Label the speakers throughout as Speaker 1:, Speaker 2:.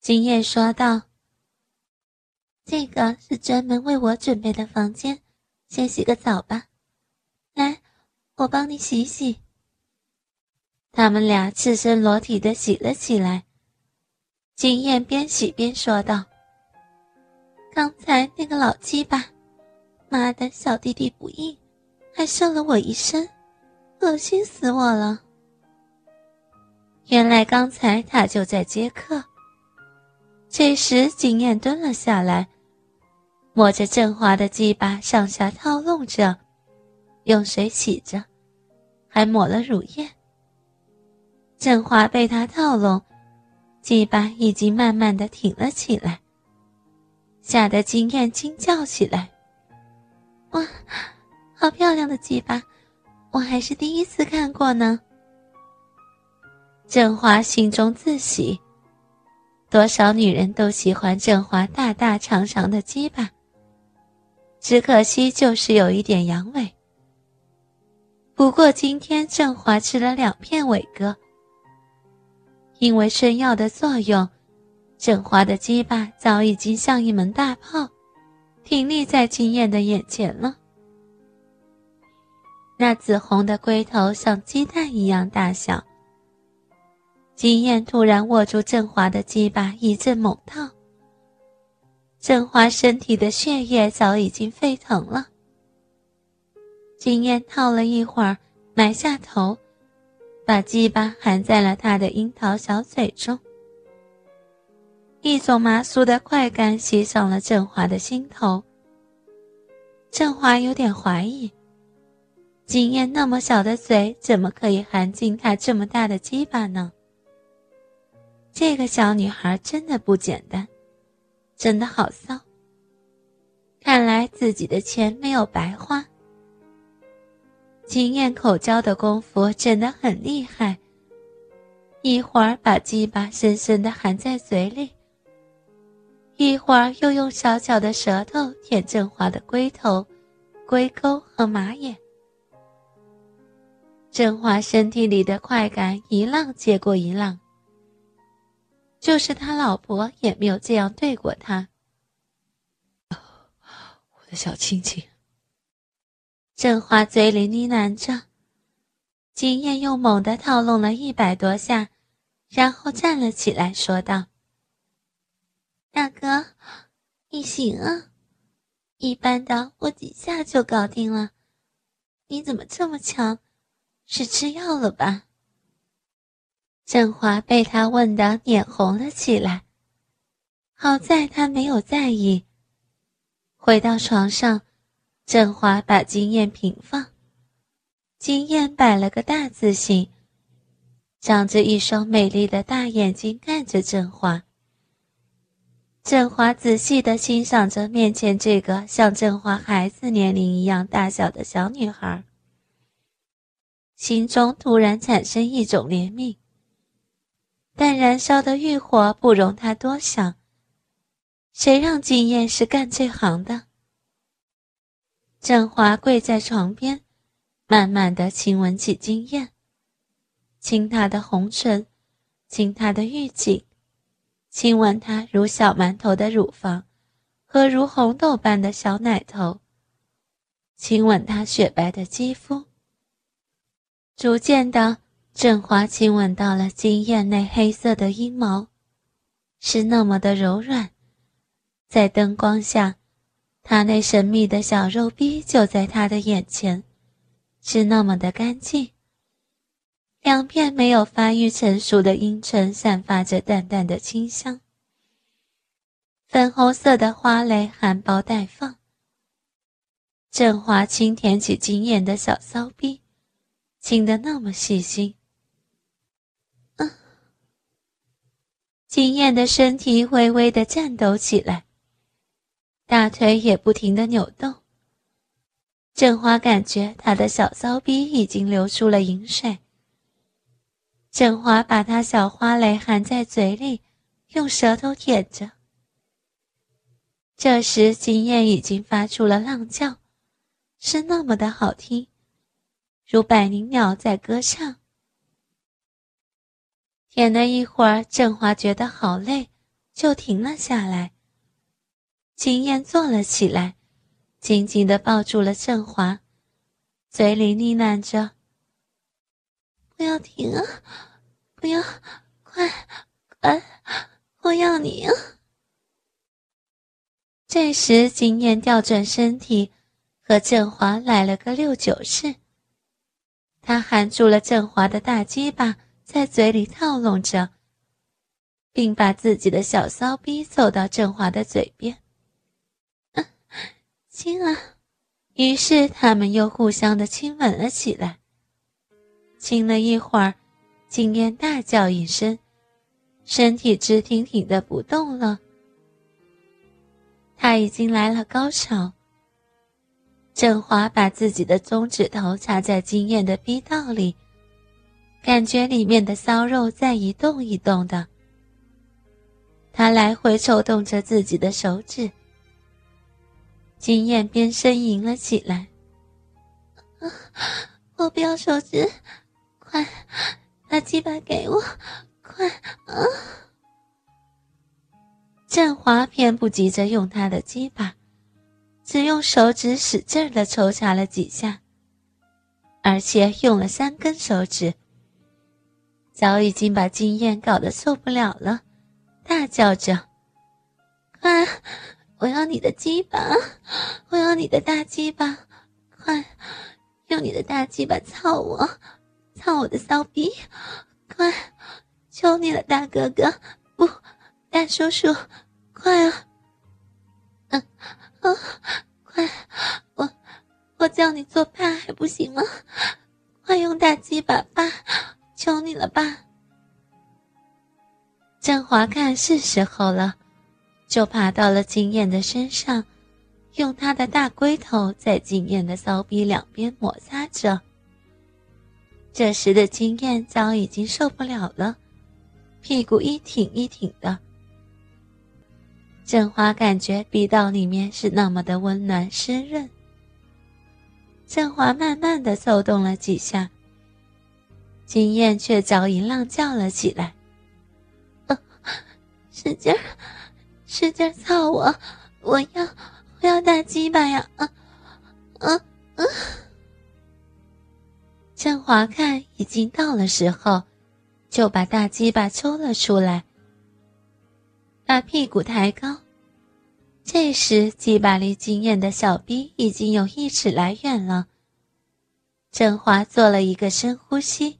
Speaker 1: 金燕说道：“这个是专门为我准备的房间，先洗个澡吧。来，我帮你洗洗。”他们俩赤身裸体的洗了起来。金燕边洗边说道：“刚才那个老鸡巴，妈的小弟弟不硬，还射了我一身，恶心死我了。”原来刚才他就在接客。这时，金燕蹲了下来，摸着振华的鸡巴上下套弄着，用水洗着，还抹了乳液。振华被他套拢。鸡巴已经慢慢的挺了起来，吓得金燕惊叫起来：“哇，好漂亮的鸡巴，我还是第一次看过呢。”振华心中自喜，多少女人都喜欢振华大大长长的鸡巴，只可惜就是有一点阳痿。不过今天振华吃了两片伟哥。因为春药的作用，振华的鸡巴早已经像一门大炮，挺立在金燕的眼前了。那紫红的龟头像鸡蛋一样大小。金燕突然握住振华的鸡巴，一阵猛套。振华身体的血液早已经沸腾了。金燕套了一会儿，埋下头。把鸡巴含在了他的樱桃小嘴中，一种麻酥的快感袭上了振华的心头。振华有点怀疑，金燕那么小的嘴怎么可以含进他这么大的鸡巴呢？这个小女孩真的不简单，真的好骚。看来自己的钱没有白花。经验口交的功夫真的很厉害。一会儿把鸡巴深深的含在嘴里，一会儿又用小巧的舌头舔振华的龟头、龟沟和马眼。振华身体里的快感一浪接过一浪，就是他老婆也没有这样对过他。
Speaker 2: 我的小亲亲。
Speaker 1: 振华嘴里呢喃着，金燕又猛地套弄了一百多下，然后站了起来，说道：“大哥，你行啊，一般的我几下就搞定了，你怎么这么强？是吃药了吧？”振华被他问得脸红了起来，好在他没有在意，回到床上。振华把金燕平放，金燕摆了个大字形，长着一双美丽的大眼睛看着振华。振华仔细地欣赏着面前这个像振华孩子年龄一样大小的小女孩，心中突然产生一种怜悯，但燃烧的欲火不容他多想。谁让金燕是干这行的？振华跪在床边，慢慢的亲吻起金燕，亲她的红唇，亲她的玉颈，亲吻她如小馒头的乳房和如红豆般的小奶头，亲吻她雪白的肌肤。逐渐的，振华亲吻到了金燕那黑色的阴毛，是那么的柔软，在灯光下。他那神秘的小肉逼就在他的眼前，是那么的干净。两片没有发育成熟的阴唇散发着淡淡的清香。粉红色的花蕾含苞待放。振华轻舔起金燕的小骚逼，亲得那么细心。金燕的身体微微的颤抖起来。大腿也不停的扭动。振华感觉他的小骚逼已经流出了饮水。振华把他小花蕾含在嘴里，用舌头舔着。这时，金燕已经发出了浪叫，是那么的好听，如百灵鸟在歌唱。舔了一会儿，振华觉得好累，就停了下来。金燕坐了起来，紧紧的抱住了振华，嘴里呢喃着：“不要停啊，不要，快，快，我要你啊！”这时，金燕调转身体，和振华来了个六九式。他含住了振华的大鸡巴，在嘴里套拢着，并把自己的小骚逼凑到振华的嘴边。亲啊！于是他们又互相的亲吻了起来。亲了一会儿，金燕大叫一声，身体直挺挺的不动了。他已经来了高潮。振华把自己的中指头插在金燕的逼道里，感觉里面的骚肉在一动一动的。他来回抽动着自己的手指。金燕边呻吟了起来：“啊我不要手指，快把鸡巴给我，快啊！”振华偏不急着用他的鸡巴，只用手指使劲的抽插了几下，而且用了三根手指，早已经把金燕搞得受不了了，大叫着：“快！”我要你的鸡巴，我要你的大鸡巴，快用你的大鸡巴操我，操我的骚逼，快，求你了，大哥哥，不，大叔叔，快啊，嗯，啊，快，我我叫你做爸还不行吗？快用大鸡巴爸，求你了，吧。振华看是时候了。就爬到了金燕的身上，用他的大龟头在金燕的骚逼两边摩擦着。这时的金燕早已经受不了了，屁股一挺一挺的。振华感觉逼道里面是那么的温暖湿润。振华慢慢的抽动了几下，金燕却早已浪叫了起来：“使劲儿！”使劲操我！我要，我要大鸡巴呀！啊，啊啊！振华看已经到了时候，就把大鸡巴抽了出来，把屁股抬高。这时，鸡巴离金燕的小逼已经有一尺来远了。振华做了一个深呼吸，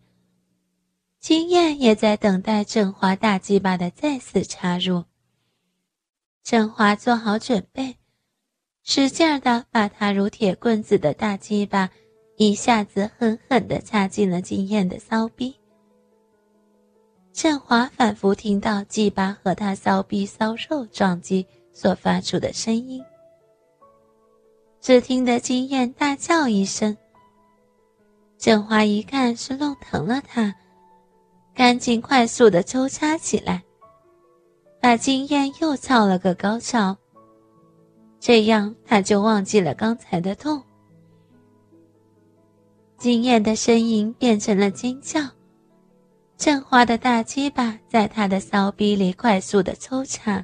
Speaker 1: 金燕也在等待振华大鸡巴的再次插入。振华做好准备，使劲儿的把他如铁棍子的大鸡巴一下子狠狠的插进了金燕的骚逼。振华反复听到鸡巴和他骚逼骚肉撞击所发出的声音，只听得金燕大叫一声。振华一看是弄疼了他，赶紧快速的抽插起来。把金燕又造了个高潮，这样他就忘记了刚才的痛。金燕的声音变成了尖叫，振华的大鸡巴在他的骚逼里快速的抽插。